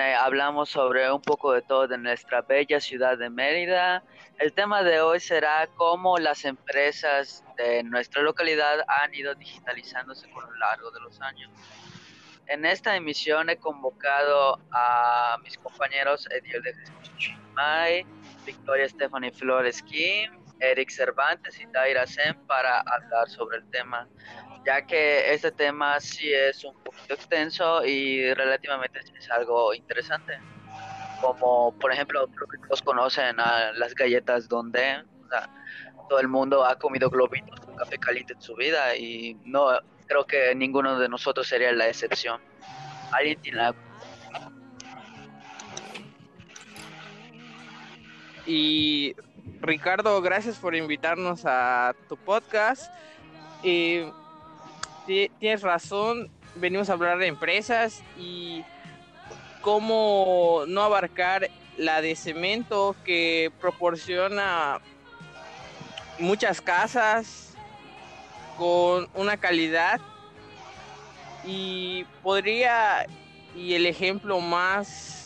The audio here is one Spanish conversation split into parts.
Hablamos sobre un poco de todo de nuestra bella ciudad de Mérida. El tema de hoy será cómo las empresas de nuestra localidad han ido digitalizándose con lo largo de los años. En esta emisión he convocado a mis compañeros Ediel de Jesús Chimay, Victoria Stephanie Flores Kim, Eric Cervantes y Taira Sen para hablar sobre el tema ya que este tema sí es un poquito extenso y relativamente es algo interesante. Como por ejemplo, creo que todos conocen a las galletas donde todo el mundo ha comido globitos con café caliente en su vida y no creo que ninguno de nosotros sería la excepción. ¿Alguien tiene Y Ricardo, gracias por invitarnos a tu podcast. Y tienes razón, venimos a hablar de empresas y cómo no abarcar la de cemento que proporciona muchas casas con una calidad y podría y el ejemplo más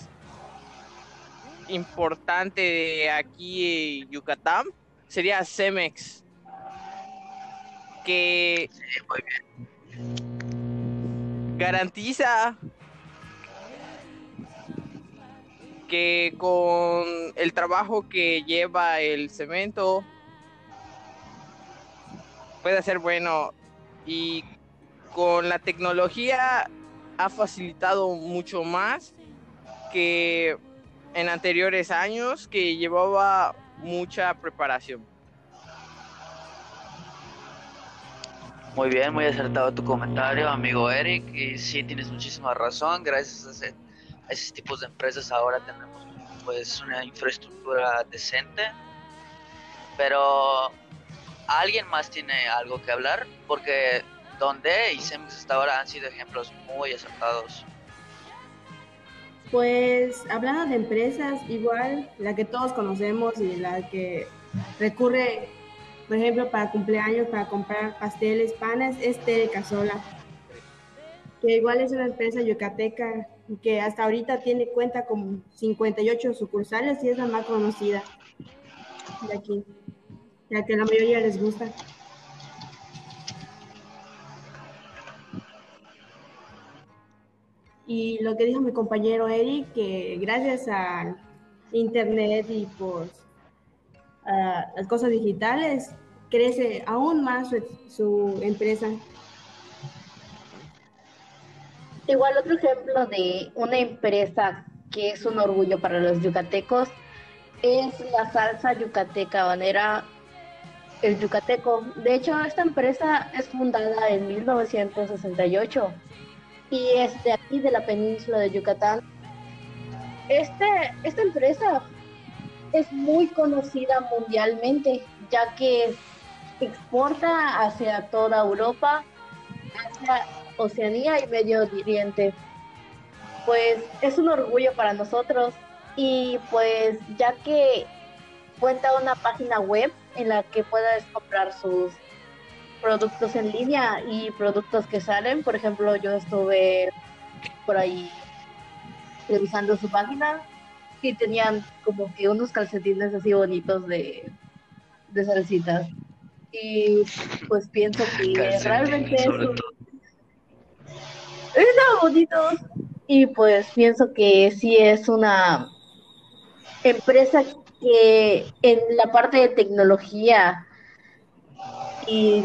importante de aquí en Yucatán sería Cemex que garantiza que con el trabajo que lleva el cemento puede ser bueno. Y con la tecnología ha facilitado mucho más que en anteriores años que llevaba mucha preparación. Muy bien, muy acertado tu comentario, amigo Eric. Y sí, tienes muchísima razón. Gracias a, ese, esos tipos de empresas ahora tenemos pues una infraestructura decente. Pero ¿alguien más tiene algo que hablar? Porque donde y hasta ahora han sido ejemplos muy acertados. Pues hablando de empresas, igual la que todos conocemos y la que recurre por ejemplo, para cumpleaños, para comprar pasteles, panes, es Tere Casola, que igual es una empresa yucateca que hasta ahorita tiene cuenta con 58 sucursales y es la más conocida de aquí, ya que la mayoría les gusta. Y lo que dijo mi compañero Eric, que gracias a Internet y pues las cosas digitales, crece aún más su, empresa. Igual otro ejemplo de una empresa que es un orgullo para los yucatecos es la salsa yucateca banera el yucateco. De hecho, esta empresa es fundada en 1968 y es de aquí de la península de Yucatán. Este, esta empresa es muy conocida mundialmente, ya que exporta hacia toda Europa, hacia Oceanía y Medio Oriente. Pues es un orgullo para nosotros y pues ya que cuenta una página web en la que puedes comprar sus productos en línea y productos que salen. Por ejemplo, yo estuve por ahí revisando su página y tenían como que unos calcetines así bonitos de, de salsitas. Y pues pienso que realmente es un... bonitos. Y pues pienso que sí es una empresa que en la parte de tecnología y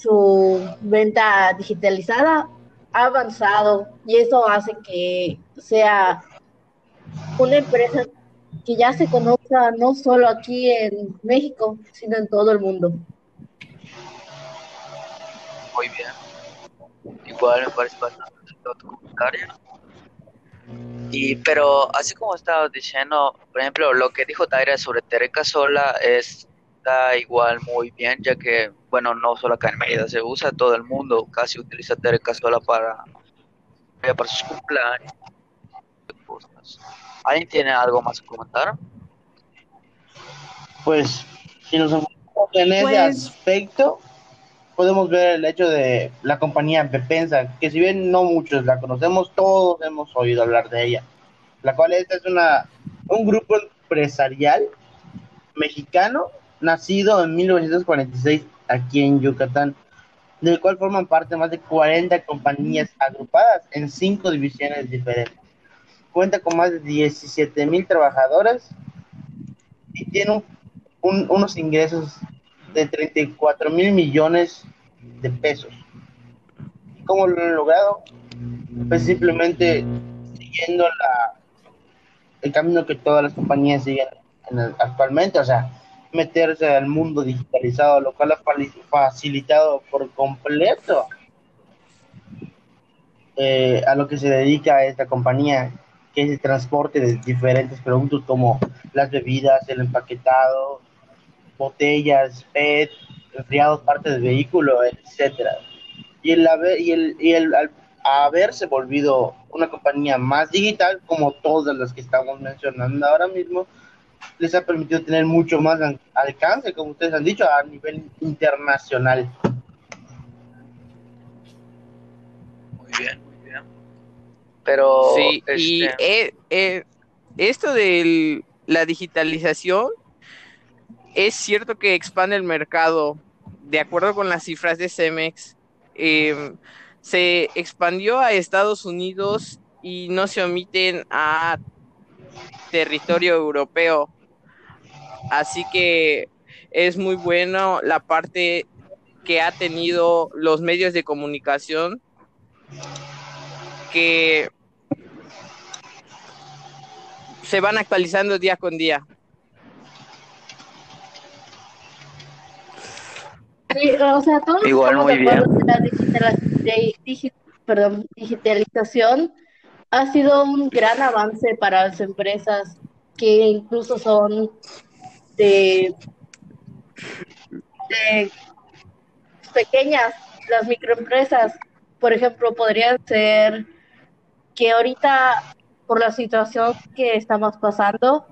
su venta digitalizada ha avanzado y eso hace que sea una empresa que ya se conozca no solo aquí en México, sino en todo el mundo. Muy bien. Igual me parece bastante tu comentario. Y, pero así como estaba diciendo, por ejemplo, lo que dijo Taira sobre Tereca Sola está igual muy bien, ya que, bueno, no solo acá en Mérida se usa, todo el mundo casi utiliza Tereca Sola para, para sus cumpleaños. ¿Alguien tiene algo más que comentar? Pues, si nos enfocamos en ese pues, aspecto, podemos ver el hecho de la compañía Bepensa, que si bien no muchos la conocemos, todos hemos oído hablar de ella. la cual esta es una, un grupo empresarial mexicano nacido en 1946 aquí en Yucatán, del cual forman parte más de 40 compañías agrupadas en cinco divisiones diferentes. Cuenta con más de 17 mil trabajadores y tiene unos ingresos de 34 mil millones de pesos. ¿Cómo lo han logrado? Pues simplemente siguiendo la, el camino que todas las compañías siguen actualmente, o sea, meterse al mundo digitalizado, lo cual ha facilitado por completo eh, a lo que se dedica esta compañía, que es el transporte de diferentes productos como las bebidas, el empaquetado, botellas, PET, enfriados, partes del vehículo, etcétera. Y el, y el, y el haberse volvido una compañía más digital, como todas las que estamos mencionando ahora mismo, les ha permitido tener mucho más alcance, como ustedes han dicho, a nivel internacional. Muy bien, muy bien. Pero sí, y este eh, eh, esto de la digitalización es cierto que expande el mercado. De acuerdo con las cifras de Cemex, em, se expandió a Estados Unidos y no se omiten a territorio europeo. Así que es muy bueno la parte que ha tenido los medios de comunicación que se van actualizando día con día. o sea, todos estamos de acuerdo que la digitalización ha sido un gran avance para las empresas que incluso son de, pequeñas, las microempresas. Por ejemplo, podrían ser que ahorita, por la situación que estamos pasando,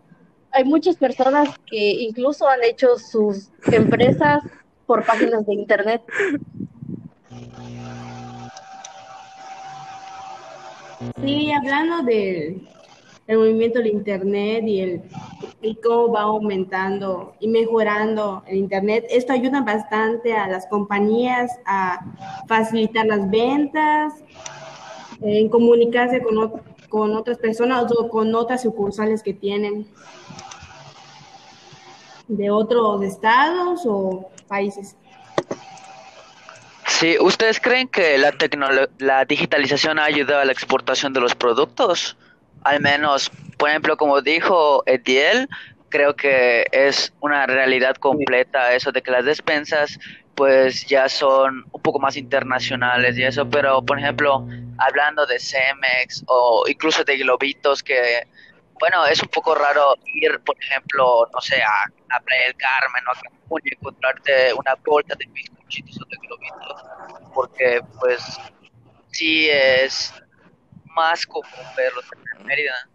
hay muchas personas que incluso han hecho sus empresas por páginas de internet. Sí, hablando del movimiento del Internet y, el, y cómo va aumentando y mejorando el Internet, esto ayuda bastante a las compañías a facilitar las ventas, en comunicarse con, con otras personas o con otras sucursales que tienen de otros estados o países. Sí, ¿ustedes creen que la, la digitalización ha ayudado a la exportación de los productos? Al menos, por ejemplo, como dijo Etiel, creo que es una realidad completa eso de que las despensas pues ya son un poco más internacionales y eso, pero por ejemplo, hablando de Cemex o incluso de Globitos que bueno, es un poco raro ir, por ejemplo, no sé, a, a Playa Carmen o a Cancún y encontrarte una bolsa de bizcochitos o de porque pues sí es más común verlos en Mérida.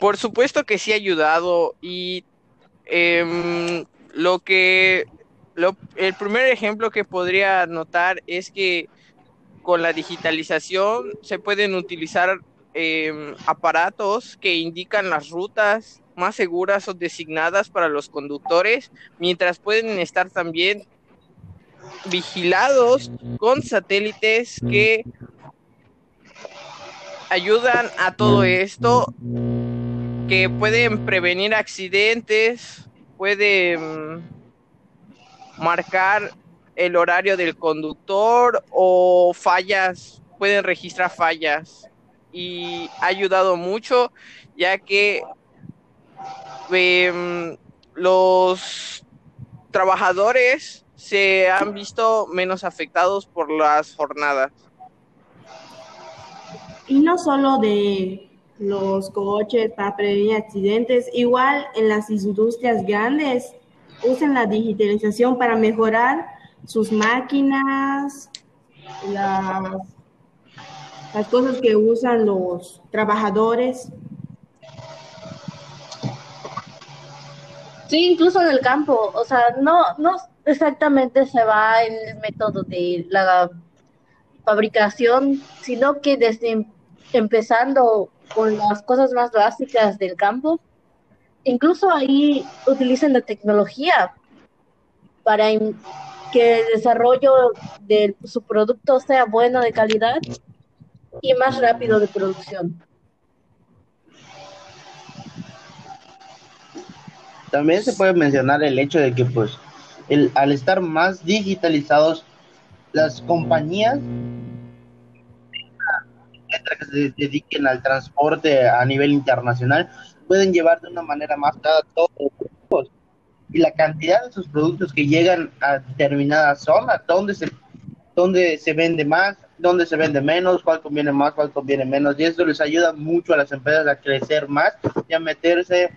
Por supuesto que sí ha ayudado y em, lo que lo, el primer ejemplo que podría notar es que con la digitalización se pueden utilizar em, aparatos que indican las rutas más seguras o designadas para los conductores, mientras pueden estar también vigilados con satélites que ayudan a todo esto, que pueden prevenir accidentes, pueden marcar el horario del conductor o fallas, pueden registrar fallas. Y ha ayudado mucho ya que em, los trabajadores se han visto menos afectados por las jornadas. Y no solo de los coches para prevenir accidentes, igual en las industrias grandes usan la digitalización para mejorar sus máquinas, las, las cosas que usan los trabajadores. Sí, incluso en el campo, o sea, no, no exactamente se va el método de la fabricación, sino que desde empezando con las cosas más básicas del campo, incluso ahí utilizan la tecnología para que el desarrollo de su producto sea bueno de calidad y más rápido de producción. También se puede mencionar el hecho de que pues el, al estar más digitalizados las compañías que se dediquen al transporte a nivel internacional pueden llevar de una manera más clara todos los y la cantidad de sus productos que llegan a determinadas zonas, donde se, donde se vende más, donde se vende menos, cuál conviene más, cuál conviene menos, y eso les ayuda mucho a las empresas a crecer más y a meterse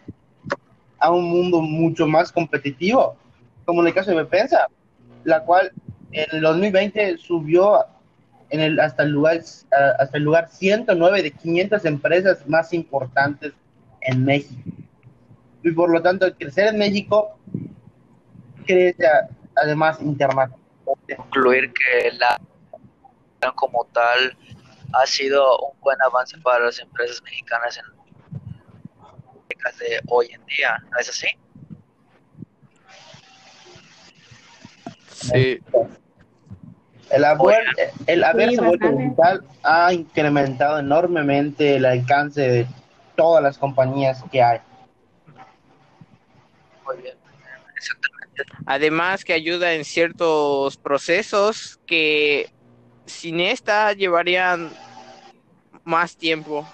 a un mundo mucho más competitivo, como en el caso de Bepensa, la cual en el 2020 subió en el, hasta, el lugar, hasta el lugar 109 de 500 empresas más importantes en México. Y por lo tanto, crecer en México crece además internamente. Concluir que la como tal ha sido un buen avance para las empresas mexicanas en de hoy en día, ¿no es así? Sí. El, haber, el haberse vuelto digital ha incrementado enormemente el alcance de todas las compañías que hay. Muy bien, Además que ayuda en ciertos procesos que sin esta llevarían más tiempo.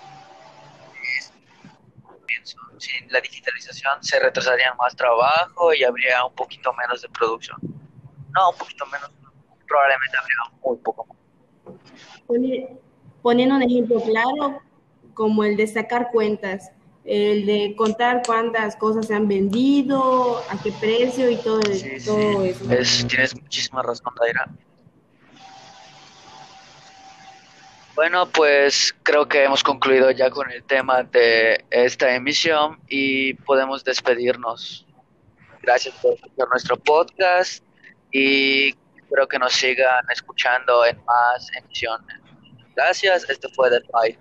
Sin la digitalización se retrasaría más trabajo y habría un poquito menos de producción. No, un poquito menos, probablemente habría muy poco Poniendo un ejemplo claro, como el de sacar cuentas, el de contar cuántas cosas se han vendido, a qué precio y todo, todo eso. tienes muchísima razón, Daira. Bueno, pues creo que hemos concluido ya con el tema de esta emisión y podemos despedirnos. Gracias por escuchar nuestro podcast y espero que nos sigan escuchando en más emisiones. Gracias, esto fue The Five.